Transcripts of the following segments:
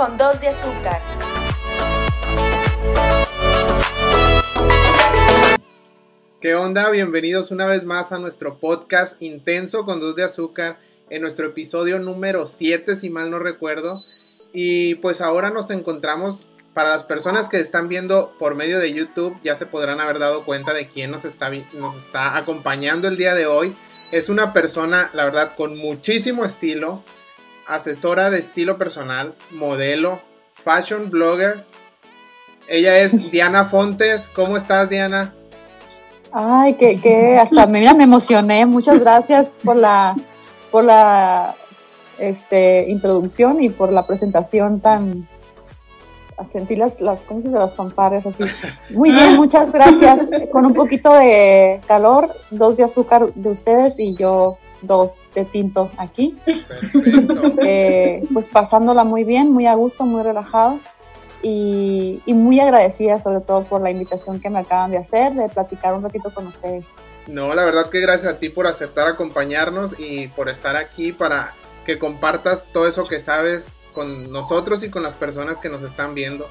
con dos de azúcar. ¿Qué onda? Bienvenidos una vez más a nuestro podcast Intenso con dos de azúcar, en nuestro episodio número 7, si mal no recuerdo. Y pues ahora nos encontramos, para las personas que están viendo por medio de YouTube, ya se podrán haber dado cuenta de quién nos está, nos está acompañando el día de hoy. Es una persona, la verdad, con muchísimo estilo, asesora de estilo personal, modelo, fashion blogger. Ella es Diana Fontes. ¿Cómo estás, Diana? Ay, que, que hasta mira, me emocioné. Muchas gracias por la, por la este, introducción y por la presentación tan, sentí las, las, ¿cómo se dice? Las fanfarrias así. Muy bien, muchas gracias. Con un poquito de calor, dos de azúcar de ustedes y yo dos de tinto aquí. Eh, pues pasándola muy bien, muy a gusto, muy relajado y, y, muy agradecida sobre todo por la invitación que me acaban de hacer, de platicar un ratito con ustedes. No, la verdad que gracias a ti por aceptar acompañarnos y por estar aquí para que compartas todo eso que sabes con nosotros y con las personas que nos están viendo.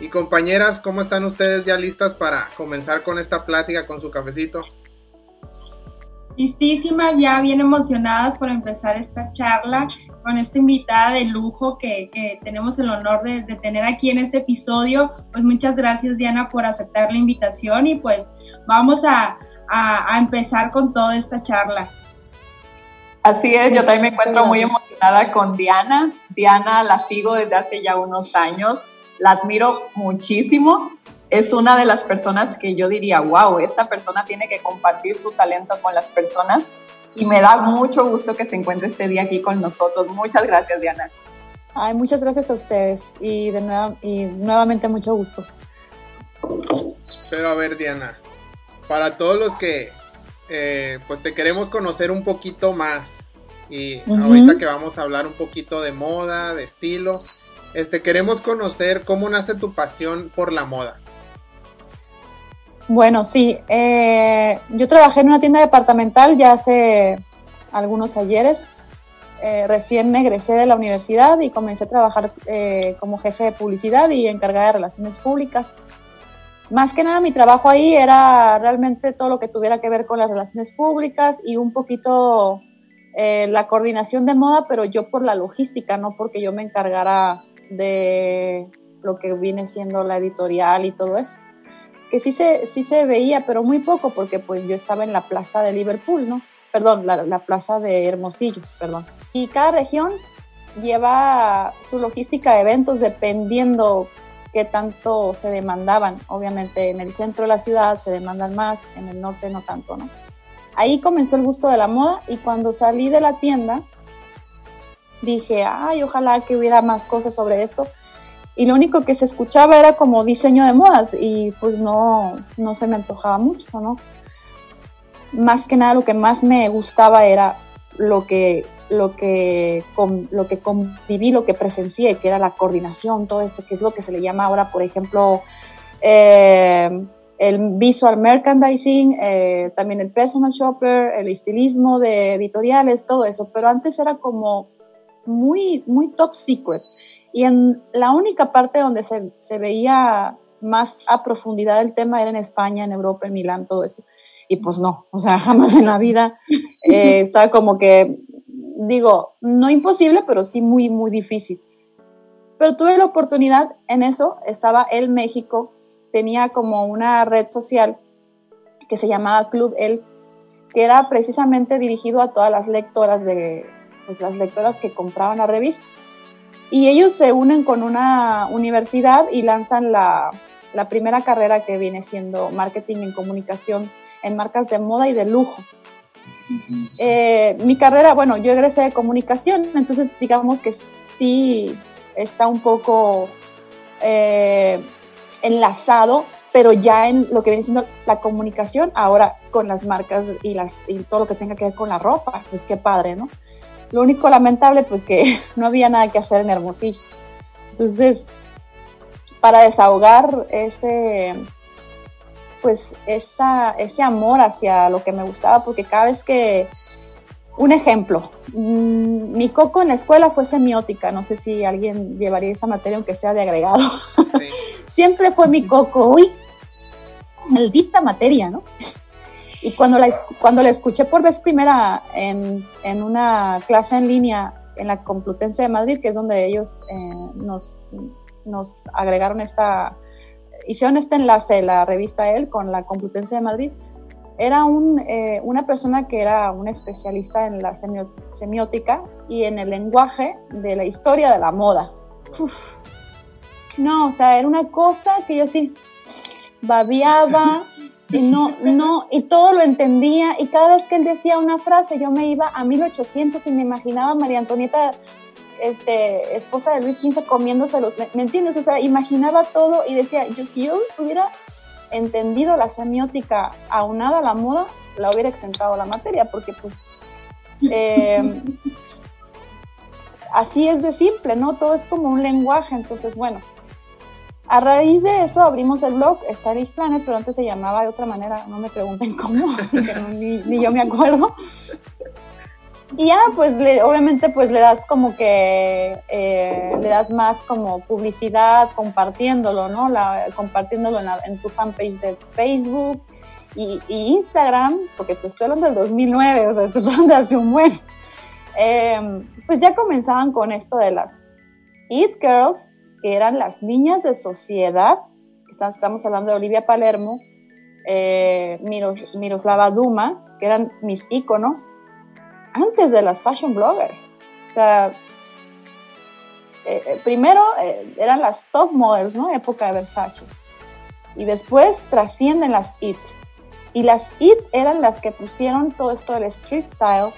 Y compañeras, ¿cómo están ustedes ya listas para comenzar con esta plática con su cafecito? Listísimas, ya bien emocionadas por empezar esta charla con esta invitada de lujo que, que tenemos el honor de, de, tener aquí en este episodio. Pues muchas gracias Diana por aceptar la invitación y pues vamos a, a, a empezar con toda esta charla. Así es, yo también me encuentro muy emocionada con Diana. Diana la sigo desde hace ya unos años, la admiro muchísimo. Es una de las personas que yo diría, wow, esta persona tiene que compartir su talento con las personas y me da mucho gusto que se encuentre este día aquí con nosotros. Muchas gracias, Diana. Ay, muchas gracias a ustedes y, de nuevo, y nuevamente mucho gusto. Pero a ver, Diana, para todos los que eh, pues te queremos conocer un poquito más. Y uh -huh. ahorita que vamos a hablar un poquito de moda, de estilo, este, queremos conocer cómo nace tu pasión por la moda. Bueno, sí, eh, yo trabajé en una tienda departamental ya hace algunos ayeres. Eh, recién egresé de la universidad y comencé a trabajar eh, como jefe de publicidad y encargada de relaciones públicas más que nada mi trabajo ahí era realmente todo lo que tuviera que ver con las relaciones públicas y un poquito eh, la coordinación de moda, pero yo por la logística, no porque yo me encargara de lo que viene siendo la editorial y todo eso. Que sí se, sí se veía, pero muy poco, porque pues yo estaba en la plaza de Liverpool, ¿no? Perdón, la, la plaza de Hermosillo, perdón. Y cada región lleva su logística de eventos dependiendo qué tanto se demandaban. Obviamente en el centro de la ciudad se demandan más, en el norte no tanto, ¿no? Ahí comenzó el gusto de la moda y cuando salí de la tienda dije, ay, ojalá que hubiera más cosas sobre esto. Y lo único que se escuchaba era como diseño de modas y pues no, no se me antojaba mucho, ¿no? Más que nada lo que más me gustaba era lo que lo que, con, lo que conviví, lo que presencié, que era la coordinación, todo esto, que es lo que se le llama ahora, por ejemplo, eh, el visual merchandising, eh, también el personal shopper, el estilismo de editoriales, todo eso, pero antes era como muy, muy top secret. Y en la única parte donde se, se veía más a profundidad el tema era en España, en Europa, en Milán, todo eso. Y pues no, o sea, jamás en la vida eh, estaba como que digo, no imposible, pero sí muy, muy difícil. Pero tuve la oportunidad en eso, estaba el México, tenía como una red social que se llamaba Club El, que era precisamente dirigido a todas las lectoras de, pues las lectoras que compraban la revista. Y ellos se unen con una universidad y lanzan la, la primera carrera que viene siendo marketing en comunicación en marcas de moda y de lujo. Eh, mi carrera, bueno, yo egresé de comunicación, entonces digamos que sí está un poco eh, enlazado, pero ya en lo que viene siendo la comunicación, ahora con las marcas y, las, y todo lo que tenga que ver con la ropa, pues qué padre, ¿no? Lo único lamentable, pues que no había nada que hacer en Hermosillo. Entonces, para desahogar ese, pues esa, ese amor hacia lo que me gustaba, porque cada vez que, un ejemplo, mm, mi coco en la escuela fue semiótica, no sé si alguien llevaría esa materia aunque sea de agregado. Siempre fue mi coco, uy, maldita materia, ¿no? Y cuando la, cuando la escuché por vez primera en, en una clase en línea en la Complutense de Madrid, que es donde ellos eh, nos, nos agregaron esta, hicieron este enlace, la revista él con la Complutense de Madrid, era un, eh, una persona que era un especialista en la semiótica y en el lenguaje de la historia de la moda. No, o sea, era una cosa que yo sí babiaba y no, no, y todo lo entendía y cada vez que él decía una frase yo me iba a 1800 y me imaginaba a María Antonieta, este, esposa de Luis XV comiéndose los, ¿me, ¿me entiendes? O sea, imaginaba todo y decía, yo si yo hubiera entendido la semiótica aunada a la moda, la hubiera exentado la materia, porque pues em, así es de simple, ¿no? Todo es como un lenguaje, entonces bueno. A raíz de eso abrimos el blog Stylish Planet, pero antes se llamaba de otra manera, no me pregunten cómo, ni, yo me acuerdo. Y ya, pues obviamente pues le das como que, eh, le das más como publicidad compartiéndolo, ¿no? Compartiéndolo en, tu fanpage de Facebook y, Instagram, porque pues estoy hablando del 2009, o sea, esto es de hace un buen. Em, pues ya comenzaban con esto de las It Girls, que eran las niñas de sociedad, estamos hablando de Olivia Palermo, eh, Miros, Miroslava Duma, que eran mis íconos, antes de las fashion bloggers. O sea, eh, eh, primero eran las top models, ¿no? Época de Versace. Y después trascienden las IT. Y las IT eran las que pusieron todo esto del street style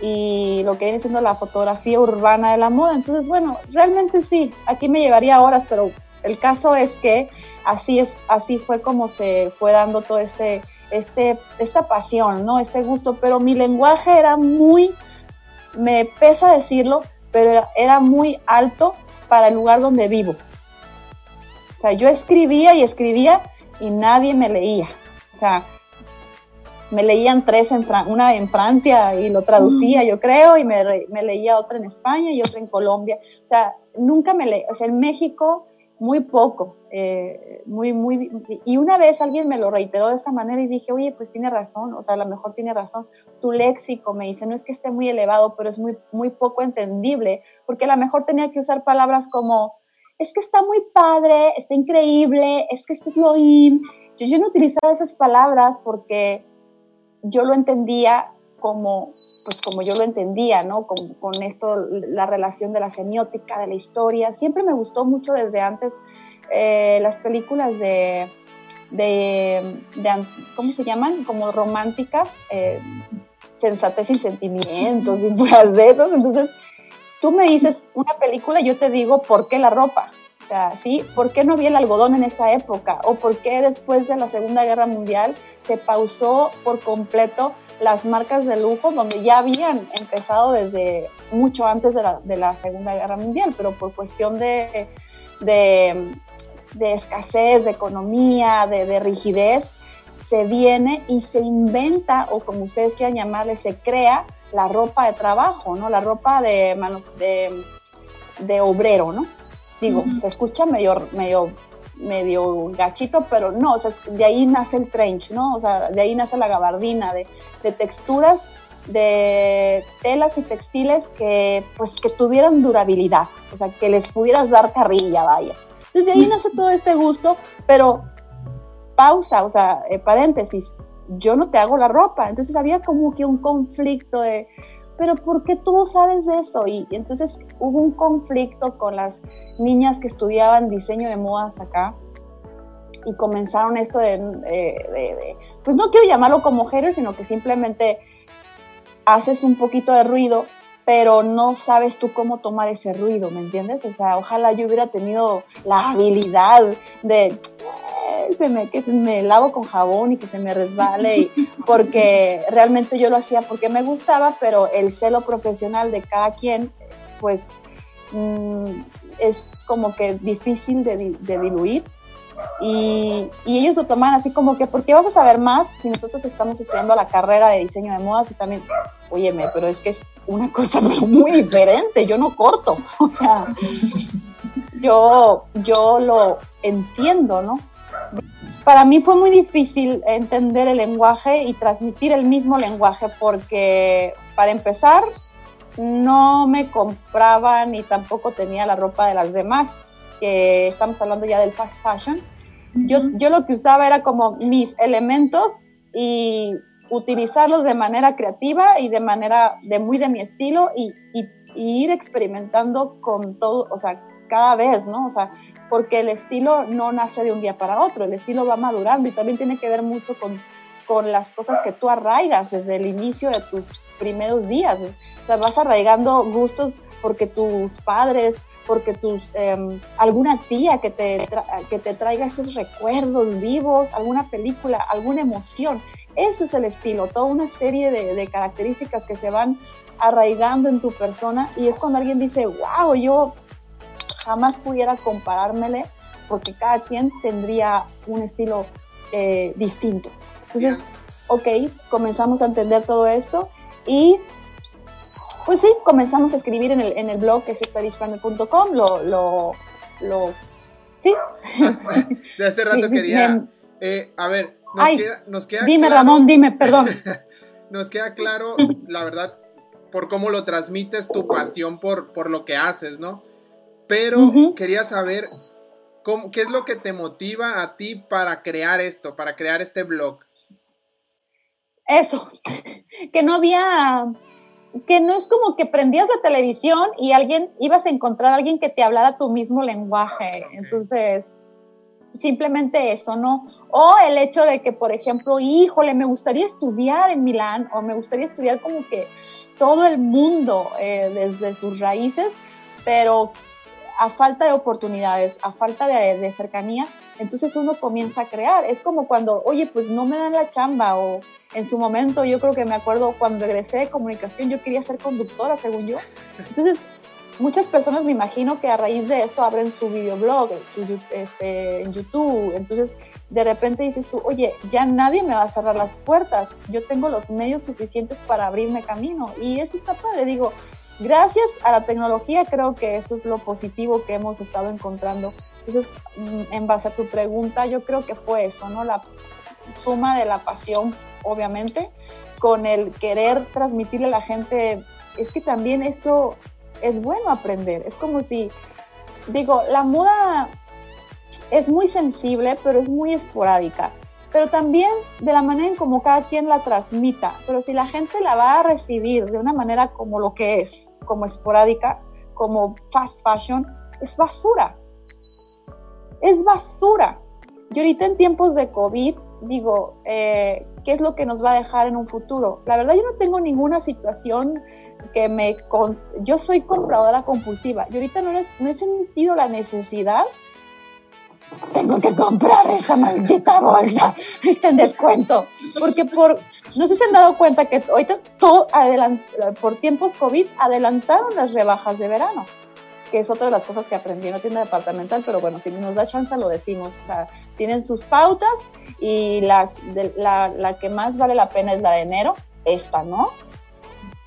y lo que viene siendo la fotografía urbana de la moda. Entonces, bueno, realmente sí, aquí me llevaría horas, pero el caso es que así, es, así fue como se fue dando todo este este, esta pasión, ¿no? Este gusto, pero mi lenguaje era muy, me pesa decirlo, pero era, muy alto para el lugar donde vivo. O sea, yo escribía y escribía y nadie me leía. O sea, me leían tres, en una en Francia y lo traducía, yo creo, y me, me, leía otra en España y otra en Colombia. O sea, nunca me leía. O sea, en México muy poco, eh, muy, muy, y una vez alguien me lo reiteró de esta manera y dije, oye, pues tiene razón, o sea, a lo mejor tiene razón, tu léxico me dice, no es que esté muy elevado, pero es muy, muy poco entendible, porque a lo mejor tenía que usar palabras como, es que está muy padre, está increíble, es que esto es lo in. Yo, yo no utilizaba esas palabras porque yo lo entendía como pues como yo lo entendía, ¿no? Con, con, esto, la relación de la semiótica, de la historia. Siempre me gustó mucho desde antes eh, las películas de, de, ¿cómo se llaman? Como románticas, eh, sensatez y sentimientos y puras de esos. Entonces, tú me dices una película yo te digo, ¿por qué la ropa? Sea, ¿sí? ¿Por qué no había el algodón en esa época? ¿O por qué después de la Segunda Guerra Mundial se pausó por completo las marcas de lujo donde ya habían empezado desde mucho antes de la, Segunda Guerra Mundial, pero por cuestión de, de, escasez, de economía, de, rigidez, se viene y se inventa, o como ustedes quieran llamarle, se crea la ropa de trabajo, ¿no? La ropa de, de obrero, ¿no? Digo, se escucha medio, medio medio gachito, pero no, o sea, de ahí nace el trench, ¿no? O sea, de ahí nace la gabardina, de, de texturas, de telas y textiles que, pues, que tuvieran durabilidad, o sea, que les pudieras dar carrilla, vaya. Entonces, de ahí nace todo este gusto, pero pausa, o sea, eh, paréntesis, yo no te hago la ropa, entonces había como que un conflicto de, pero ¿por qué tú sabes de eso? Y, entonces hubo un conflicto con las niñas que estudiaban diseño de modas acá y comenzaron esto de, pues no quiero llamarlo como hater, sino que simplemente haces un poquito de ruido, pero no sabes tú cómo tomar ese ruido, ¿me entiendes? O sea, ojalá yo hubiera tenido la habilidad de se me, que se me lavo con jabón y que se me resbale, porque realmente yo lo hacía porque me gustaba, pero el celo profesional de cada quien, pues mm, es como que difícil de, diluir. Y, y, ellos lo toman así como que, ¿por qué vas a saber más si nosotros estamos estudiando la carrera de diseño de modas y también óyeme, pero es que es una cosa muy diferente, yo no corto, o sea, yo, yo lo entiendo, ¿no? Para mí fue muy difícil entender el lenguaje y transmitir el mismo lenguaje porque, para empezar, no me compraba ni tampoco tenía la ropa de las demás, que estamos hablando ya del fast fashion. Yo, yo lo que usaba era como mis elementos y utilizarlos de manera creativa y de manera de muy de mi estilo y, y, ir experimentando con todo, o sea, cada vez, ¿no? O sea, porque el estilo no nace de un día para otro, el estilo va madurando y también tiene que ver mucho con, con las cosas que tú arraigas desde el inicio de tus primeros días. O sea, vas arraigando gustos porque tus padres, porque tus, em, alguna tía que te, que te traiga esos recuerdos vivos, alguna película, alguna emoción. Eso es el estilo, toda una serie de, características que se van arraigando en tu persona y es cuando alguien dice, wow, yo jamás pudiera comparármele porque cada quien tendría un estilo eh, distinto. Entonces, ok, comenzamos a entender todo esto y pues sí, comenzamos a escribir en el, en el blog que es stylish.com, lo, lo, lo, sí. De hace rato quería, eh, a ver, nos, queda, Dime, Ramón, dime, perdón. nos queda claro, la verdad, por cómo lo transmites, tu pasión por, por lo que haces, ¿no? Pero quería saber cómo, qué es lo que te motiva a ti para crear esto, para crear este blog. Eso, que no había, que no es como que prendías la televisión y alguien, ibas a encontrar a alguien que te hablara tu mismo lenguaje. Entonces, simplemente eso, ¿no? O el hecho de que, por ejemplo, híjole, me gustaría estudiar en Milán o me gustaría estudiar como que todo el mundo eh, desde sus raíces, pero a falta de oportunidades, a falta de, cercanía, entonces uno comienza a crear. Es como cuando, oye, pues no me dan la chamba o en su momento yo creo que me acuerdo cuando egresé de comunicación yo quería ser conductora, según yo. Entonces muchas personas me imagino que a raíz de eso abren su videoblog su, este, en YouTube. Entonces, de repente dices tú, oye, ya nadie me va a cerrar las puertas. Yo tengo los medios suficientes para abrirme camino. Y eso está padre. Digo, gracias a la tecnología creo que eso es lo positivo que hemos estado encontrando. Entonces, mm, en base a tu pregunta, yo creo que fue eso, ¿no? La suma de la pasión, obviamente, con el querer transmitirle a la gente, es que también esto es bueno aprender. Es como si, digo, la moda es muy sensible, pero es muy esporádica. Pero también de la manera en como cada quien la transmita. Pero si la gente la va a recibir de una manera como lo que es, como esporádica, como fast fashion, es basura. Es basura. Y ahorita en tiempos de COVID, digo, eh, ¿qué es lo que nos va a dejar en un futuro? La verdad yo no tengo ninguna situación que me... Yo soy compradora compulsiva y ahorita no, no he sentido la necesidad. Tengo que comprar esa maldita bolsa, está en descuento. Porque por, no sé si se han dado cuenta que ahorita todo por tiempos COVID adelantaron las rebajas de verano que es otra de las cosas que aprendí en la tienda departamental, pero bueno, si nos da chance lo decimos. O sea, tienen sus pautas y las la, la, que más vale la pena es la de enero, esta, ¿no?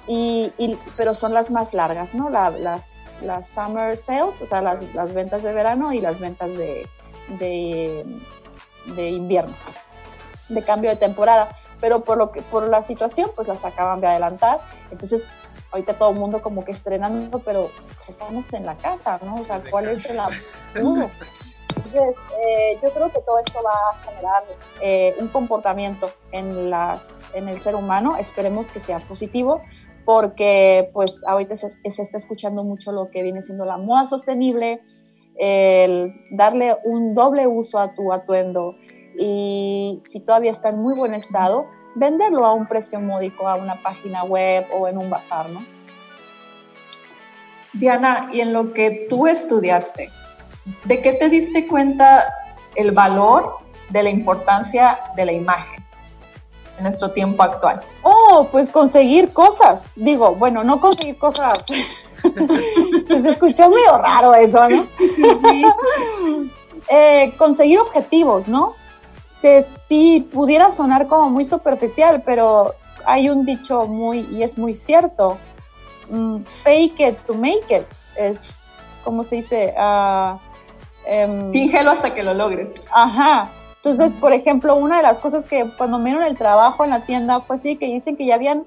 Y, pero son las más largas, ¿no? las, las summer sales, o sea, las, las ventas de verano y las ventas de, de, de, invierno, de cambio de temporada. Pero por, lo que, por la situación, pues las acaban de adelantar. Entonces, ahorita todo el mundo como que estrenando, pero pues estamos en la casa, ¿no? O sea, ¿cuál es el? Entonces, eh, yo creo que todo esto va a generar eh, un comportamiento en, las, en el ser humano, esperemos que sea positivo, porque pues ahorita se, está escuchando mucho lo que viene siendo la moda sostenible, el darle un doble uso a tu atuendo y si todavía está en muy buen estado, venderlo a un precio módico a una página web o en un bazar, ¿no? Diana, y en lo que tú estudiaste, ¿de qué te diste cuenta el valor de la importancia de la imagen? En nuestro tiempo actual? Oh, pues conseguir cosas. Digo, bueno, no conseguir cosas. pues escuchó medio raro eso, ¿no? Eh, conseguir objetivos, ¿no? Si, si pudiera sonar como muy superficial, pero hay un dicho muy, y es muy cierto, mm, fake it to make it, es, como se dice? Uh, Fíngelo hasta que lo logres. Ajá. Entonces, por ejemplo, una de las cosas que cuando me dieron el trabajo en la tienda fue así, que dicen que ya habían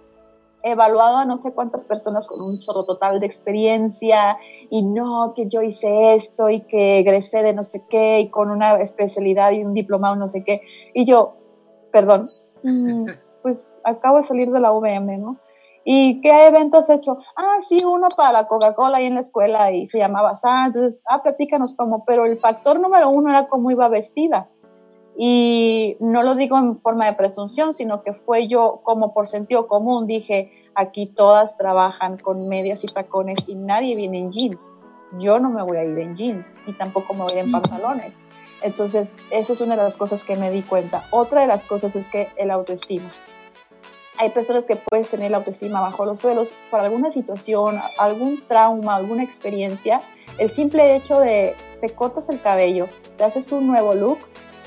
evaluado a no sé cuántas personas con un chorro total de experiencia y no, que yo hice esto y que egresé de no sé qué y con una especialidad y un diplomado no sé qué. Y yo, perdón, mm, pues acabo de salir de la VM, ¿no? ¿Y qué evento has hecho? Ah, sí, uno para la Coca-Cola ahí en la escuela y se llamaba SAR. Entonces, ah, platícanos cómo. Pero el factor número uno era cómo iba vestida. Y no lo digo en forma de presunción, sino que fue yo como por sentido común, dije, aquí todas trabajan con medias y tacones y nadie viene en jeans. Yo no me voy a ir en jeans y tampoco me voy a ir en pantalones. Entonces, eso es una de las cosas que me di cuenta. Otra de las cosas es que el autoestima. Hay personas que puedes tener la autoestima bajo los suelos por alguna situación, algún trauma, alguna experiencia. El simple hecho de te cortas el cabello, te haces un nuevo look,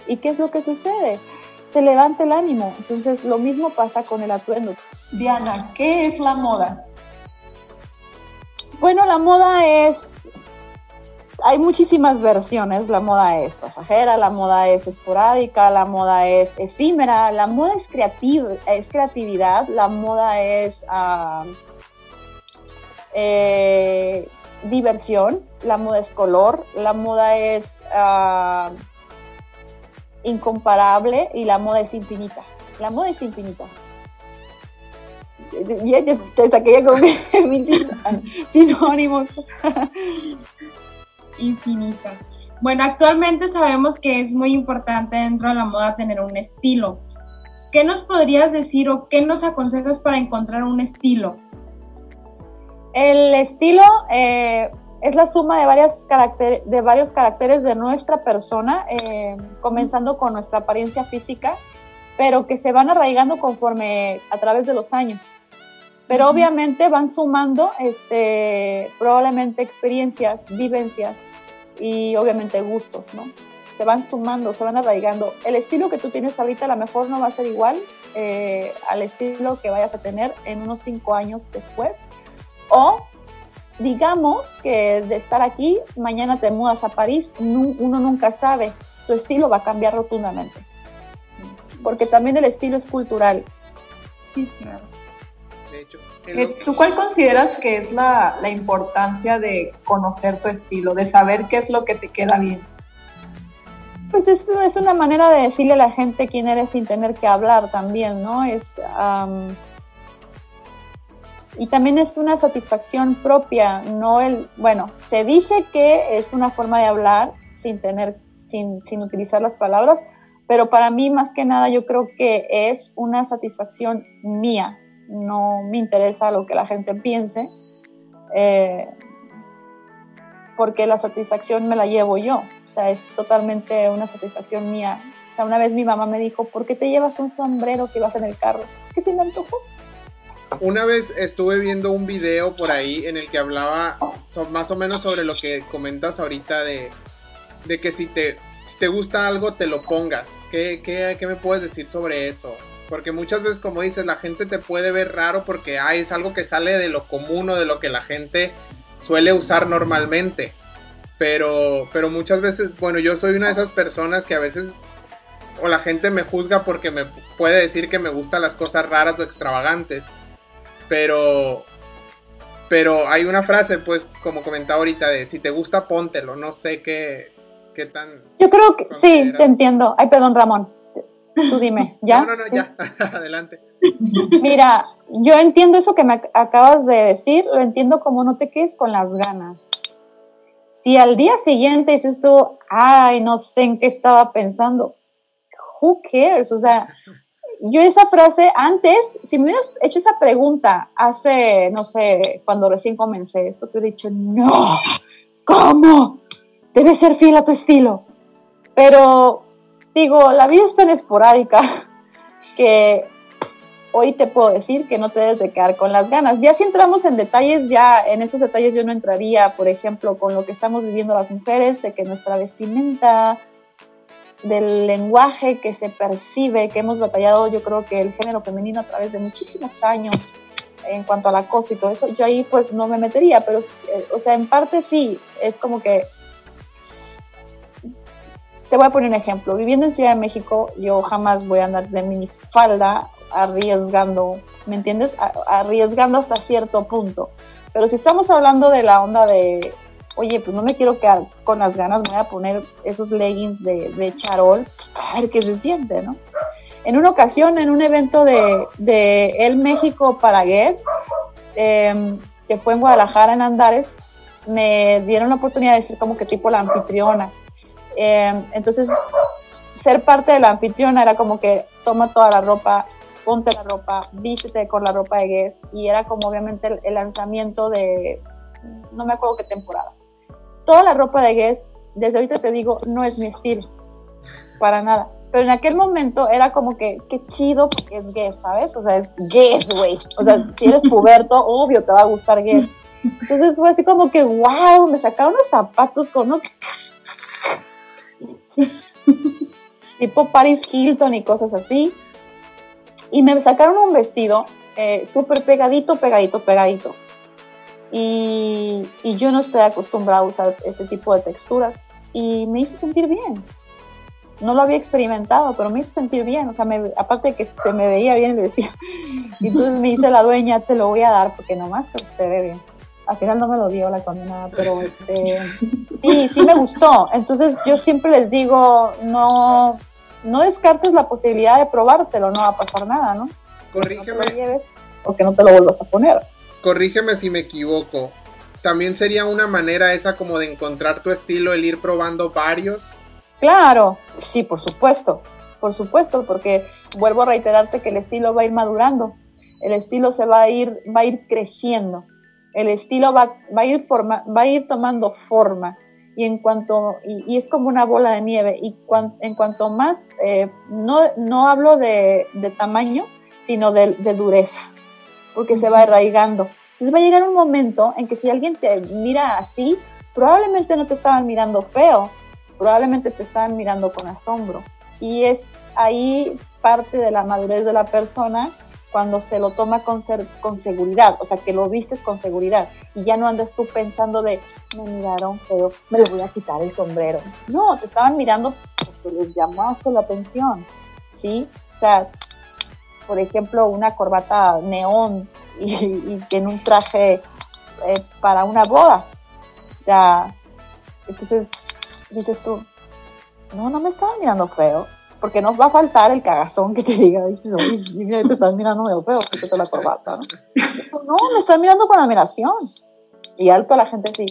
¿Y qué es lo que sucede? Te levanta el ánimo. Entonces, lo mismo pasa con el atuendo. Diana, ¿qué es la moda? Bueno, la moda es... Hay muchísimas versiones. La moda es pasajera, la moda es esporádica, la moda es efímera, la moda es, creativa, es creatividad, la moda es eh, diversión, la moda es color, la moda es... incomparable y la moda es infinita. La moda es infinita. Ya te saqué con sinónimos. infinita. Bueno, actualmente sabemos que es muy importante dentro de la moda tener un estilo. ¿Qué nos podrías decir o qué nos aconsejas para encontrar un estilo? El estilo, eh, es la suma de, varias de varios caracteres de nuestra persona, eh, comenzando con nuestra apariencia física, pero que se van arraigando conforme a través de los años. Pero obviamente van sumando este, probablemente experiencias, vivencias y obviamente gustos, ¿no? Se van sumando, se van arraigando. El estilo que tú tienes ahorita a lo mejor no va a ser igual eh, al estilo que vayas a tener en unos cinco años después. O digamos que de estar aquí, mañana te mudas a París, uno nunca sabe, tu estilo va a cambiar rotundamente. Porque también el estilo es cultural. Sí, claro. De hecho, eh, ¿Tú cuál consideras que es la, la importancia de conocer tu estilo, de saber qué es lo que te queda bien? Pues es, es una manera de decirle a la gente quién eres sin tener que hablar también, ¿no? Es, y también es una satisfacción propia, no el, bueno, se dice que es una forma de hablar sin tener, sin, sin utilizar las palabras, pero para mí más que nada yo creo que es una satisfacción mía, no me interesa lo que la gente piense, eh, porque la satisfacción me la llevo yo, o sea, es totalmente una satisfacción mía. O sea, una vez mi mamá me dijo, ¿por qué te llevas un sombrero si vas en el carro? ¿Qué se me antojó? Una vez estuve viendo un video por ahí en el que hablaba más o menos sobre lo que comentas ahorita de, que si te, si te gusta algo te lo pongas. ¿Qué, ¿Qué, me puedes decir sobre eso? Porque muchas veces, como dices, la gente te puede ver raro porque es algo que sale de lo común o de lo que la gente suele usar normalmente. Pero, pero muchas veces, bueno, yo soy una de esas personas que a veces o la gente me juzga porque me puede decir que me gustan las cosas raras o extravagantes. Pero, pero hay una frase, pues, como comentaba ahorita, de si te gusta, póntelo. No sé qué, qué tan. Yo creo que sí, te entiendo. Ay, perdón, Ramón. Tú dime, ¿ya? No, no, no, ya. Adelante. Mira, yo entiendo eso que me acabas de decir, lo entiendo como no te quedes con las ganas. Si al día siguiente dices tú, ay, no sé en qué estaba pensando, who cares? O sea, yo esa frase antes, si me hubieras hecho esa pregunta hace, no sé, cuando recién comencé esto, te hubiera dicho, no, ¿cómo? Debes ser fiel a tu estilo. Pero digo, la vida es tan esporádica que hoy te puedo decir que no te debes de quedar con las ganas. Ya si entramos en detalles, ya en esos detalles yo no entraría, por ejemplo, con lo que estamos viviendo las mujeres, de que nuestra vestimenta del lenguaje que se percibe, que hemos batallado, yo creo que el género femenino a través de muchísimos años en cuanto al acoso y todo eso, yo ahí pues no me metería, pero, eh, o sea, en parte sí, es como que, te voy a poner un ejemplo, viviendo en Ciudad de México, yo jamás voy a andar de minifalda arriesgando, ¿me entiendes? arriesgando hasta cierto punto. Pero si estamos hablando de la onda de, oye, pues no me quiero quedar con las ganas, me voy a poner esos leggings de, charol, a ver qué se siente, ¿no? En una ocasión, en un evento de, El México para Guess, em, que fue en Guadalajara, en Andares, me dieron la oportunidad de ser como que tipo la anfitriona. Em, entonces, ser parte de la anfitriona era como que toma toda la ropa, ponte la ropa, vístete con la ropa de Guess, y era como obviamente el lanzamiento de, no me acuerdo qué temporada toda la ropa de Guess, desde ahorita te digo, no es mi estilo, para nada. Pero en aquel momento era como que, qué chido porque es Guess, ¿sabes? O sea, es Guess, güey. O sea, si eres puberto, obvio te va a gustar Guess. Entonces fue así como que, wow, me sacaron unos zapatos con unos... tipo Paris Hilton y cosas así. Y me sacaron un vestido eh, súper pegadito, pegadito, pegadito y, yo no estoy acostumbrada a usar este tipo de texturas y me hizo sentir bien. No lo había experimentado, pero me hizo sentir bien. O sea, aparte de que se me veía bien, le decía. Y entonces me dice la dueña, te lo voy a dar porque nomás que se ve bien. Al final no me lo dio la condenada, pero este, sí, sí me gustó. Entonces yo siempre les digo, no, no descartes la posibilidad de probártelo, no va a pasar nada, ¿no? Corrígeme. No o que no te lo vuelvas a poner corrígeme si me equivoco. También sería una manera esa como de encontrar tu estilo, el ir probando varios. Claro, sí, por supuesto, por supuesto, porque vuelvo a reiterarte que el estilo va a ir madurando, el estilo se va a ir, va a ir creciendo, el estilo va, va a, ir forma, va a ir tomando forma y en cuanto, y, es como una bola de nieve, y en cuanto más, eh, no, no hablo de, de tamaño, sino de dureza porque se va arraigando. Entonces va a llegar un momento en que si alguien te mira así, probablemente no te estaban mirando feo, probablemente te estaban mirando con asombro. Y es ahí parte de la madurez de la persona cuando se lo toma con, ser, con seguridad, o sea, que lo vistes con seguridad y ya no andas tú pensando de, me miraron feo, me voy a quitar el sombrero. No, te estaban mirando porque les llamaste la atención, ¿sí? O sea, por ejemplo, una corbata neón y, en un traje eh, para una boda. O sea, entonces dices tú, no, no me estaba mirando feo, porque nos va a faltar el cagazón que te diga, dices, te estás mirando medio feo, quítate la corbata, ¿no? no, me están mirando con admiración. Y alto la gente así,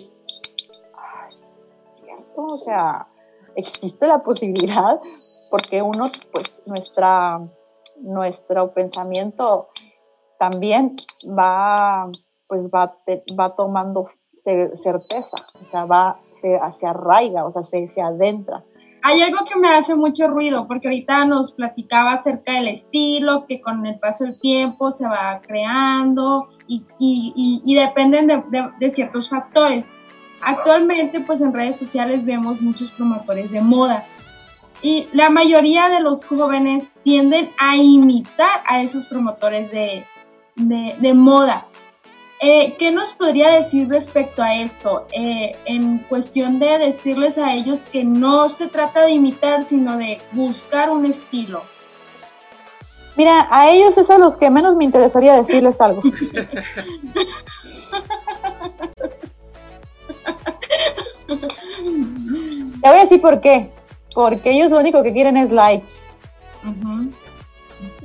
cierto, o sea, existe la posibilidad, porque uno, pues, nuestra nuestro pensamiento también va, pues va, va tomando certeza, o sea, va, se, se arraiga, o sea, se, se adentra. Hay algo que me hace mucho ruido, porque ahorita nos platicaba acerca del estilo, que con el paso del tiempo se va creando y, y, y, dependen de, de, ciertos factores. Actualmente, pues en redes sociales vemos muchos promotores de moda y la mayoría de los jóvenes tienden a imitar a esos promotores de, moda. Eh, ¿Qué nos podría decir respecto a esto? Eh, en cuestión de decirles a ellos que no se trata de imitar, sino de buscar un estilo. Mira, a ellos es a los que menos me interesaría decirles algo. Te voy a decir por qué porque ellos lo único que quieren es likes.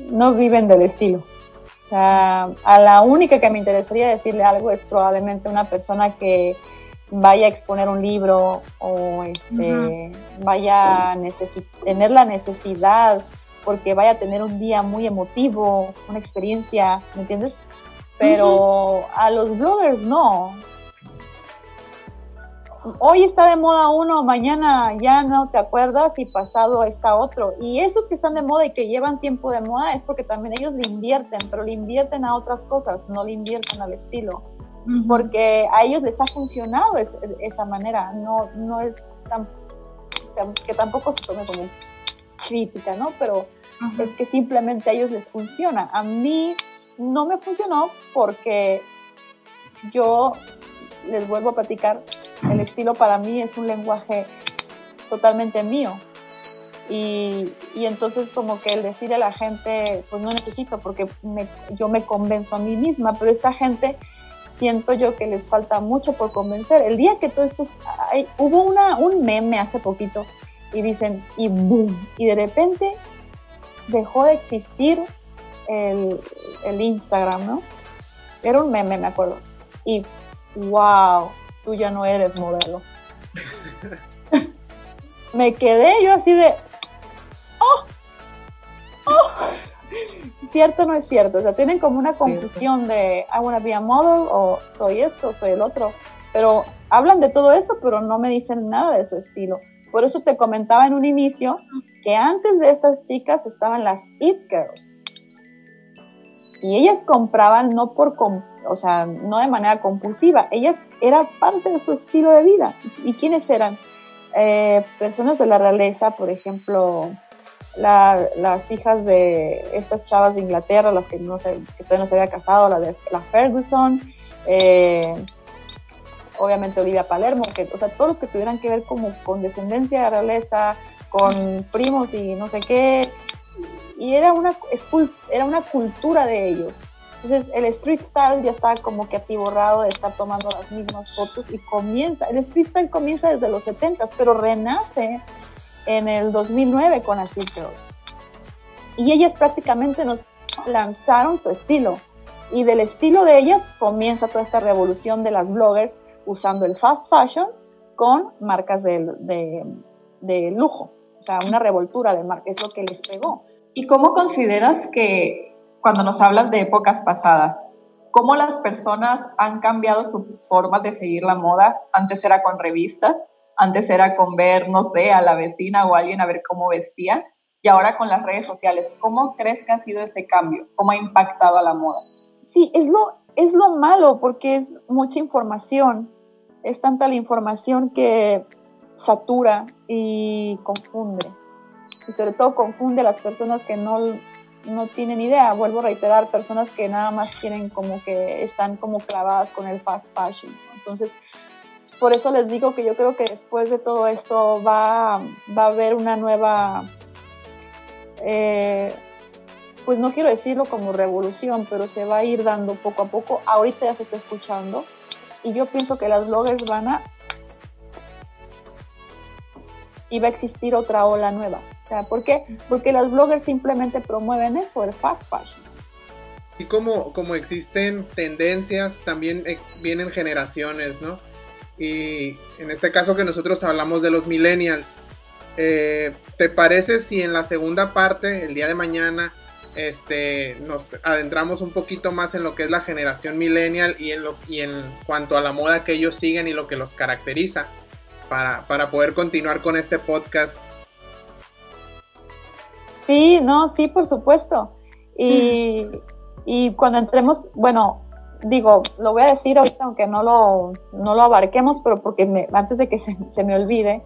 No viven del estilo. a la única que me interesaría decirle algo es probablemente una persona que vaya a exponer un libro o este, vaya a tener la necesidad porque vaya a tener un día muy emotivo, una experiencia, ¿me entiendes? Pero a los bloggers no hoy está de moda uno, mañana ya no te acuerdas y pasado está otro. Y esos que están de moda y que llevan tiempo de moda es porque también ellos le invierten, pero le invierten a otras cosas, no le invierten al estilo. Porque a ellos les ha funcionado esa manera, no, no es tan, que tampoco se tome como crítica, ¿no? Pero es que simplemente a ellos les funciona. A mí no me funcionó porque yo les vuelvo a platicar, el estilo para mí es un lenguaje totalmente mío. Y, y, entonces como que el decirle a la gente, pues no necesito porque yo me convenzo a mí misma, pero esta gente siento yo que les falta mucho por convencer. El día que todo esto, hay, hubo una, un meme hace poquito y dicen, y boom, y de repente dejó de existir el, el Instagram, ¿no? Era un meme, me acuerdo. Y wow, tú ya no eres modelo. me quedé yo así de, oh, oh. Cierto no es cierto, o sea, tienen como una confusión de I wanna be a model o soy esto, soy el otro, pero hablan de todo eso, pero no me dicen nada de su estilo. Por eso te comentaba en un inicio que antes de estas chicas estaban las It Girls. Y ellas compraban no por, o sea, no de manera compulsiva, ellas era parte de su estilo de vida. ¿Y quiénes eran? Eh, personas de la realeza, por ejemplo, las hijas de estas chavas de Inglaterra, las que, no se, que todavía no se había casado, la de la Ferguson, eh, obviamente Olivia Palermo, que, o sea, todos los que tuvieran que ver como con descendencia de realeza, con primos y no sé qué, y era una, era una cultura de ellos. Entonces el street style ya está como que atiborrado de estar tomando las mismas fotos y comienza, el street style comienza desde los 70 pero renace en el 2009 con Girls. Y ellas prácticamente nos lanzaron su estilo. Y del estilo de ellas comienza toda esta revolución de las bloggers usando el fast fashion con marcas de, de, lujo. O sea, una revoltura de marcas, es lo que les pegó. ¿Y cómo consideras que cuando nos hablas de épocas pasadas, cómo las personas han cambiado sus formas de seguir la moda? Antes era con revistas, antes era con ver, no sé, a la vecina o alguien a ver cómo vestía, y ahora con las redes sociales. ¿Cómo crees que ha sido ese cambio? ¿Cómo ha impactado a la moda? Sí, es lo, es lo malo porque es mucha información es tanta la información que satura y confunde. Y sobre todo confunde a las personas que no, no tienen idea. Vuelvo a reiterar, personas que nada más quieren como que están como clavadas con el fast fashion. Entonces, por eso les digo que yo creo que después de todo esto va, va a haber una nueva, eh, pues no quiero decirlo como revolución, pero se va a ir dando poco a poco. Ahorita ya se está escuchando y yo pienso que las bloggers van a... Y va a existir otra ola nueva. O sea, ¿por qué? Porque las bloggers simplemente promueven eso, el fast fashion. Y como, como existen tendencias, también vienen generaciones, ¿no? Y en este caso que nosotros hablamos de los millennials, eh, ¿te parece si en la segunda parte, el día de mañana, este, nos adentramos un poquito más en lo que es la generación millennial y en, lo, y en cuanto a la moda que ellos siguen y lo que los caracteriza para, para poder continuar con este podcast. Sí, no, sí, por supuesto. Y, y cuando entremos, bueno, digo, lo voy a decir ahorita, aunque no lo, no lo abarquemos, pero porque antes de que se, se me olvide,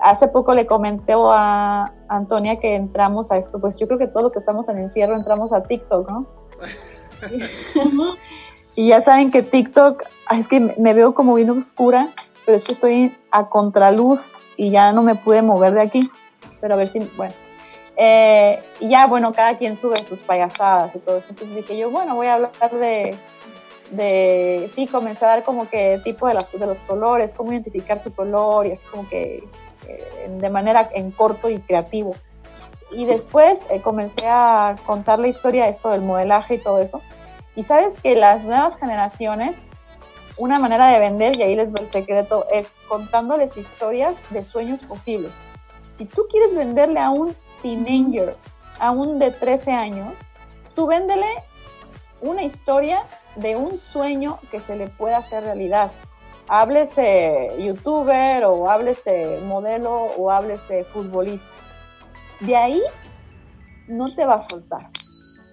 hace poco le comenté a Antonia que entramos a esto, pues yo creo que todos los que estamos en encierro entramos a TikTok, ¿no? y ya saben que TikTok, es que me veo como bien oscura, pero es que estoy a contraluz y ya no me pude mover de aquí. Pero a ver si, bueno. Eh, y ya, bueno, cada quien sube sus payasadas y todo eso. Entonces dije yo, bueno, voy a hablar de, de sí, comenzar a dar como que tipo de, las, de los colores, cómo identificar tu color y así como que de manera en corto y creativo. Y después eh, comencé a contar la historia de esto del modelaje y todo eso. Y sabes que las nuevas generaciones, una manera de vender, y ahí les doy el secreto, es contándoles historias de sueños posibles. Si tú quieres venderle a un teenager, a un de 13 años, tú véndele una historia de un sueño que se le pueda hacer realidad háblese youtuber o háblese modelo o háblese futbolista. De ahí no te va a soltar.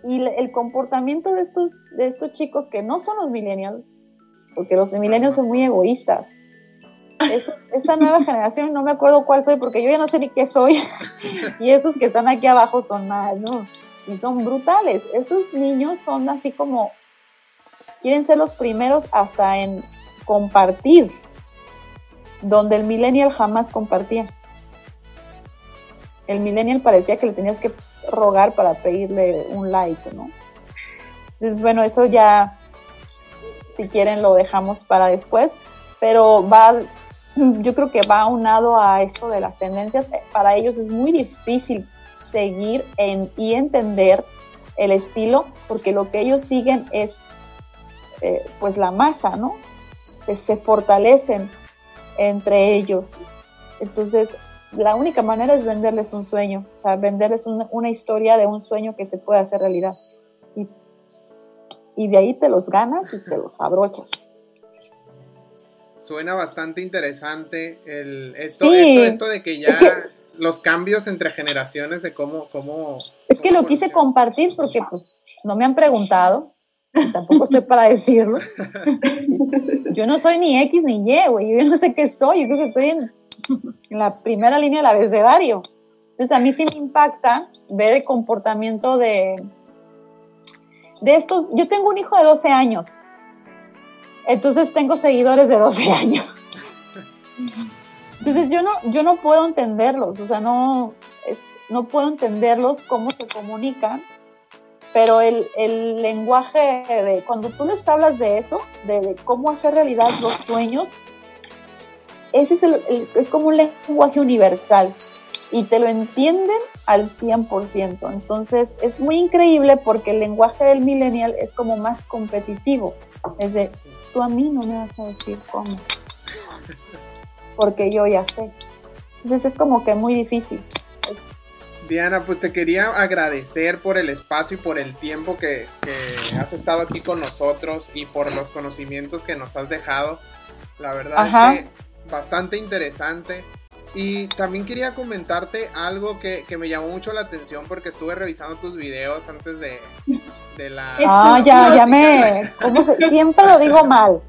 Y el comportamiento de estos, de estos chicos que no son los millennials, porque los millennials son muy egoístas, esta nueva generación, no me acuerdo cuál soy, porque yo ya no sé ni qué soy. y estos que están aquí abajo son más, ¿no? Y son brutales. Estos niños son así como, quieren ser los primeros hasta en compartir, donde el millennial jamás compartía. El millennial parecía que le tenías que rogar para pedirle un like, ¿no? Entonces, bueno, eso ya, si quieren, lo dejamos para después, pero va, yo creo que va aunado a esto de las tendencias. Para ellos es muy difícil seguir y entender el estilo, porque lo que ellos siguen es eh, pues la masa, ¿no? Se, fortalecen entre ellos. Entonces, la única manera es venderles un sueño, o sea, venderles una, una historia de un sueño que se puede hacer realidad. Y, de ahí te los ganas y te los abrochas. Suena bastante interesante el, esto, esto, esto de que ya los cambios entre generaciones de cómo... cómo es que cómo lo quise compartir porque pues no me han preguntado, tampoco estoy para decirlo. Yo no soy ni X ni Y, güey, yo no sé qué soy, yo creo que estoy en, en la primera línea del abecedario. Entonces a mí sí me impacta ver el comportamiento de, de estos. Yo tengo un hijo de 12 años, entonces tengo seguidores de 12 años. Entonces yo no, yo no puedo entenderlos, o sea, no, no puedo entenderlos cómo se comunican, pero el, el lenguaje de cuando tú les hablas de eso, de, cómo hacer realidad los sueños, ese es, es como un lenguaje universal y te lo entienden al 100%. Entonces es muy increíble porque el lenguaje del millennial es como más competitivo. Es de, tú a mí no me vas a decir cómo, porque yo ya sé. Entonces es como que muy difícil. Diana, pues te quería agradecer por el espacio y por el tiempo que, que has estado aquí con nosotros y por los conocimientos que nos has dejado. La verdad Ajá. es que bastante interesante. Y también quería comentarte algo que, que me llamó mucho la atención porque estuve revisando tus videos antes de, de la... Ah, ya, ya me... ¿cómo se- siempre lo digo mal.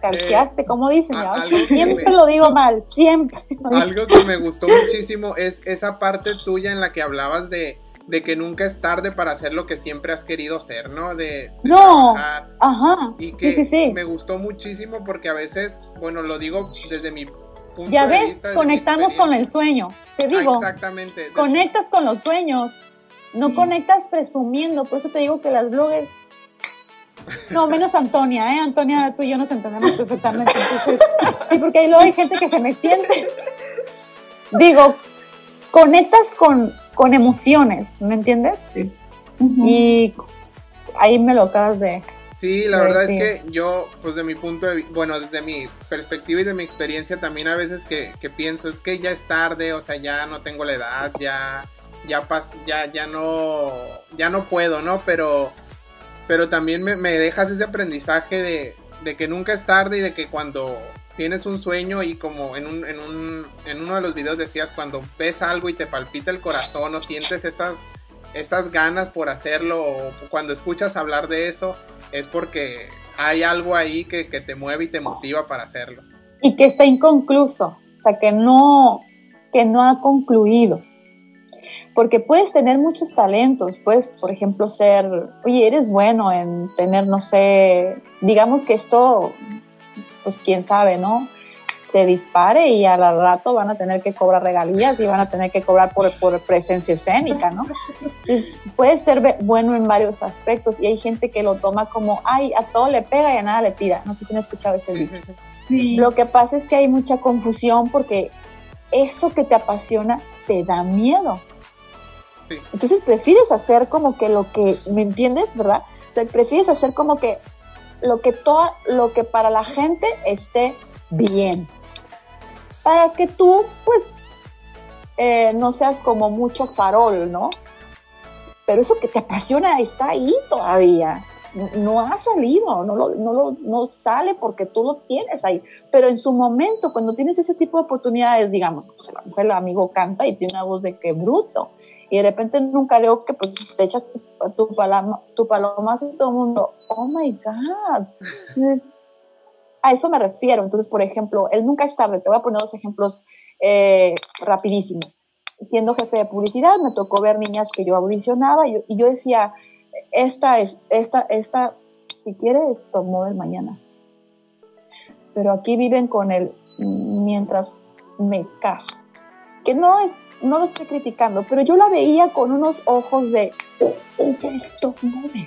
Calqueaste, ¿cómo dicen? a- Siempre me- lo digo mal, siempre. Algo que me gustó muchísimo es esa parte tuya en la que hablabas de, de que nunca es tarde para hacer lo que siempre has querido ser, ¿no? De, de No. trabajar. Ajá. Y que Sí, sí, sí. me gustó muchísimo porque a veces, bueno, lo digo desde mi punto Ya de ves, vista. conectamos con el sueño. Te Ah, digo, exactamente. Conectas con los sueños. No Sí. conectas presumiendo. Por eso te digo que las bloggers. No, menos Antonia, ¿eh? Antonia, tú y yo nos entendemos perfectamente. Entonces, sí, porque ahí luego hay gente que se me siente. Digo, conectas con, con emociones, ¿me entiendes? Sí. Y ahí me lo acabas de. Sí, la Pues verdad sí. es que yo, pues de mi punto de vista, bueno, desde mi perspectiva y de mi experiencia también a veces que, que pienso es que ya es tarde, o sea, ya no tengo la edad, ya, ya pas, ya, ya no, ya no puedo, ¿no? Pero, pero también me, me dejas ese aprendizaje de, de que nunca es tarde y de que cuando tienes un sueño y como en un, en un, en uno de los videos decías, cuando ves algo y te palpita el corazón o sientes esas, esas ganas por hacerlo o cuando escuchas hablar de eso, es porque hay algo ahí que, que te mueve y te motiva para hacerlo. Y que está inconcluso. O sea, que no, que no ha concluido. Porque puedes tener muchos talentos, puedes, por ejemplo, ser, oye, eres bueno en tener, no sé, digamos que esto, pues quién sabe, ¿no? Se dispare y al rato van a tener que cobrar regalías y van a tener que cobrar por, por presencia escénica, ¿no? Entonces, puedes ser bueno en varios aspectos y hay gente que lo toma como, ay, a todo le pega y a nada le tira. No sé si han escuchado ese Sí, dicho. sí, sí. Sí. Lo que pasa es que hay mucha confusión porque eso que te apasiona te da miedo. Sí. Entonces prefieres hacer como que lo que, ¿me entiendes, verdad? O sea, prefieres hacer como que lo que todo, lo que para la gente esté bien. Para que tú, pues, eh, no seas como mucho farol, ¿no? Pero eso que te apasiona está ahí todavía. No ha salido, no, lo, no, lo, no sale porque tú lo tienes ahí. Pero en su momento, cuando tienes ese tipo de oportunidades, digamos, pues la mujer, el amigo canta y tiene una voz de que bruto. Y de repente en un karaoke, pues te echas tu, tu, palama, tu palomazo y todo el mundo, oh my God. Entonces, a eso me refiero. Entonces, por ejemplo, él nunca es tarde. Te voy a poner dos ejemplos eh, rapidísimos. Siendo jefe de publicidad, me tocó ver niñas que yo audicionaba y yo, decía, esta es, esta, esta, si quiere, tomó el mañana. Pero aquí viven con él mientras me caso. Que no es, no lo estoy criticando, pero yo la veía con unos ojos de, ella es top model.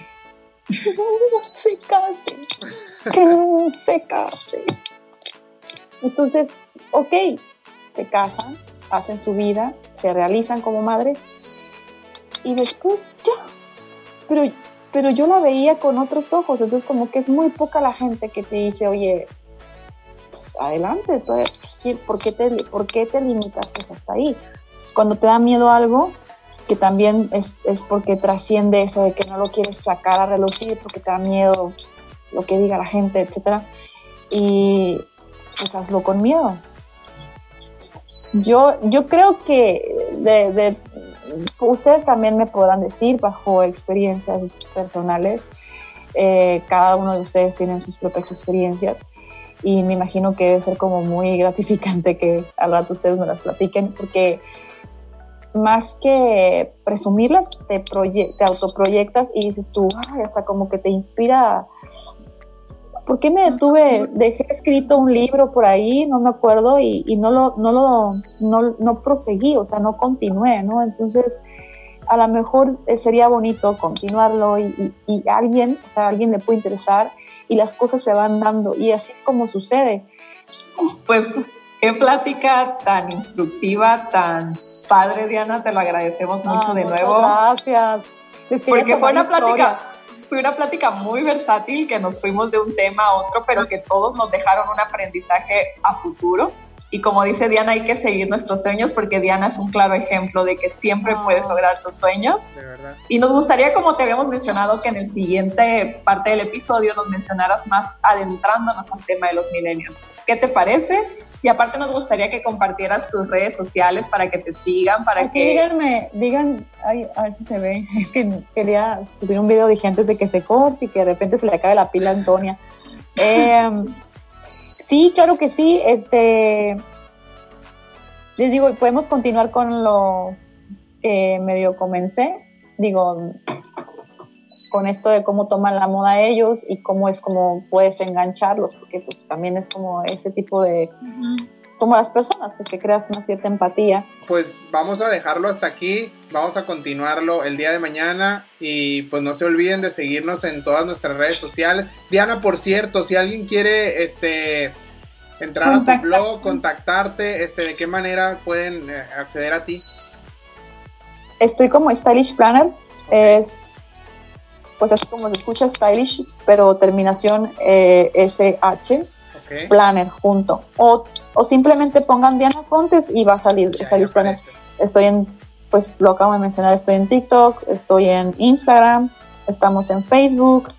Se case, que se case. Entonces, ok, se casan, hacen su vida, se realizan como madres y después ya. Pero, pero yo la veía con otros ojos, entonces como que es muy poca la gente que te dice, oye, pues, adelante, ¿por qué, te, ¿por qué te limitas hasta ahí? Cuando te da miedo algo, que también es, es porque trasciende eso de que no lo quieres sacar a relucir porque te da miedo lo que diga la gente, etcétera. Y pues hazlo con miedo. Yo, yo creo que de, ustedes también me podrán decir bajo experiencias personales, eh, cada uno de ustedes tiene sus propias experiencias y me imagino que debe ser como muy gratificante que al rato ustedes me las platiquen porque más que presumirlas, te, te autoproyectas y dices tú, ay, hasta como que te inspira ¿por qué me detuve? Dejé escrito un libro por ahí, no me acuerdo, y, no, lo, no, lo, no, no proseguí, o sea, no continué, ¿no? Entonces, a lo mejor eh, sería bonito continuarlo y, alguien, o sea, alguien le puede interesar y las cosas se van dando y así es como sucede. Pues qué plática tan instructiva, tan padre, Diana, te lo agradecemos mucho de nuevo. Gracias. Porque fue una plática fue una plática muy versátil que nos fuimos de un tema a otro, pero que todos nos dejaron un aprendizaje a futuro. Y como dice Diana, hay que seguir nuestros sueños porque Diana es un claro ejemplo de que siempre ah. puedes lograr tus sueños. Y nos gustaría, como te habíamos mencionado, que en el siguiente parte del episodio nos mencionaras más adentrándonos al tema de los millennials. ¿Qué te parece? Y aparte nos gustaría que compartieras tus redes sociales para que te sigan, para que... Díganme, digan, ay, a ver si se ve, es que quería subir un video, dije antes de que se corte y que de repente se le acabe la pila a Antonia. Em, sí, claro que sí, este... Les digo, podemos continuar con lo que medio comencé. Digo, con esto de cómo toman la moda ellos y cómo es como puedes engancharlos, porque pues también es como ese tipo de... Como las personas, pues que creas una cierta empatía. Pues vamos a dejarlo hasta aquí, vamos a continuarlo el día de mañana y pues no se olviden de seguirnos en todas nuestras redes sociales. Diana, por cierto, si alguien quiere este entrar a tu blog, contactarte, este, ¿de qué manera pueden eh, acceder a ti? Estoy como Stylish Planner, es pues así como se escucha stylish, pero terminación eh, SH, planner junto. O, o, simplemente pongan Diana Fontes y va a salir, salir planner. Estoy en, pues lo acabo de mencionar, estoy en TikTok, estoy en Instagram, estamos en Facebook.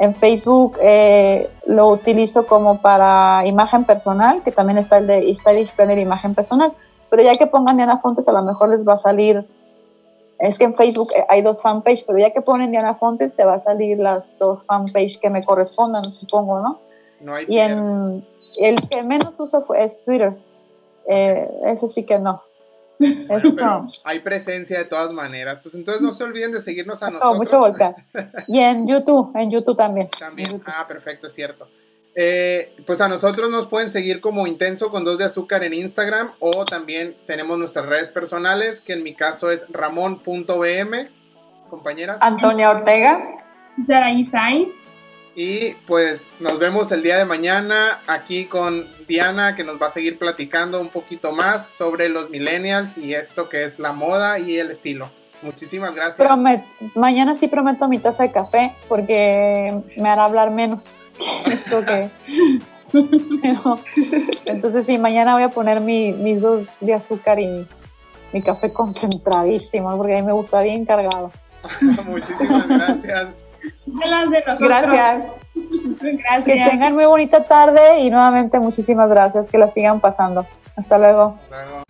En Facebook eh, lo utilizo como para imagen personal, que también está el de Stylish Planner Imagen Personal. Pero ya que pongan Diana Fontes, a lo mejor les va a salir es que en Facebook eh, hay dos fanpages, pero ya que ponen Diana Fontes, te va a salir las dos fanpages que me correspondan, supongo, ¿no? No hay y en, el que menos uso fue, es Twitter. Eh, ese sí que no. pero hay presencia de todas maneras. Pues entonces no se olviden de seguirnos a nosotros. mucho golpear. y en YouTube, en YouTube también. También. Ah, perfecto, es cierto. Eh, pues a nosotros nos pueden seguir como Intenso con dos de azúcar en Instagram o también tenemos nuestras redes personales, que en mi caso es ramón.bm, compañeras. Antonia Ortega. Saraí Sainz. Y pues nos vemos el día de mañana aquí con Diana que nos va a seguir platicando un poquito más sobre los millennials y esto que es la moda y el estilo. Muchísimas gracias. mañana sí prometo mi taza de café porque me hará hablar menos. Esto que. entonces sí, mañana voy a poner mi, mis dos de azúcar y mi café concentradísimo porque a mí me gusta bien cargado. Muchísimas gracias. Gracias. gracias. Que tengan muy bonita tarde y nuevamente muchísimas gracias. Que la sigan pasando. Hasta luego. luego.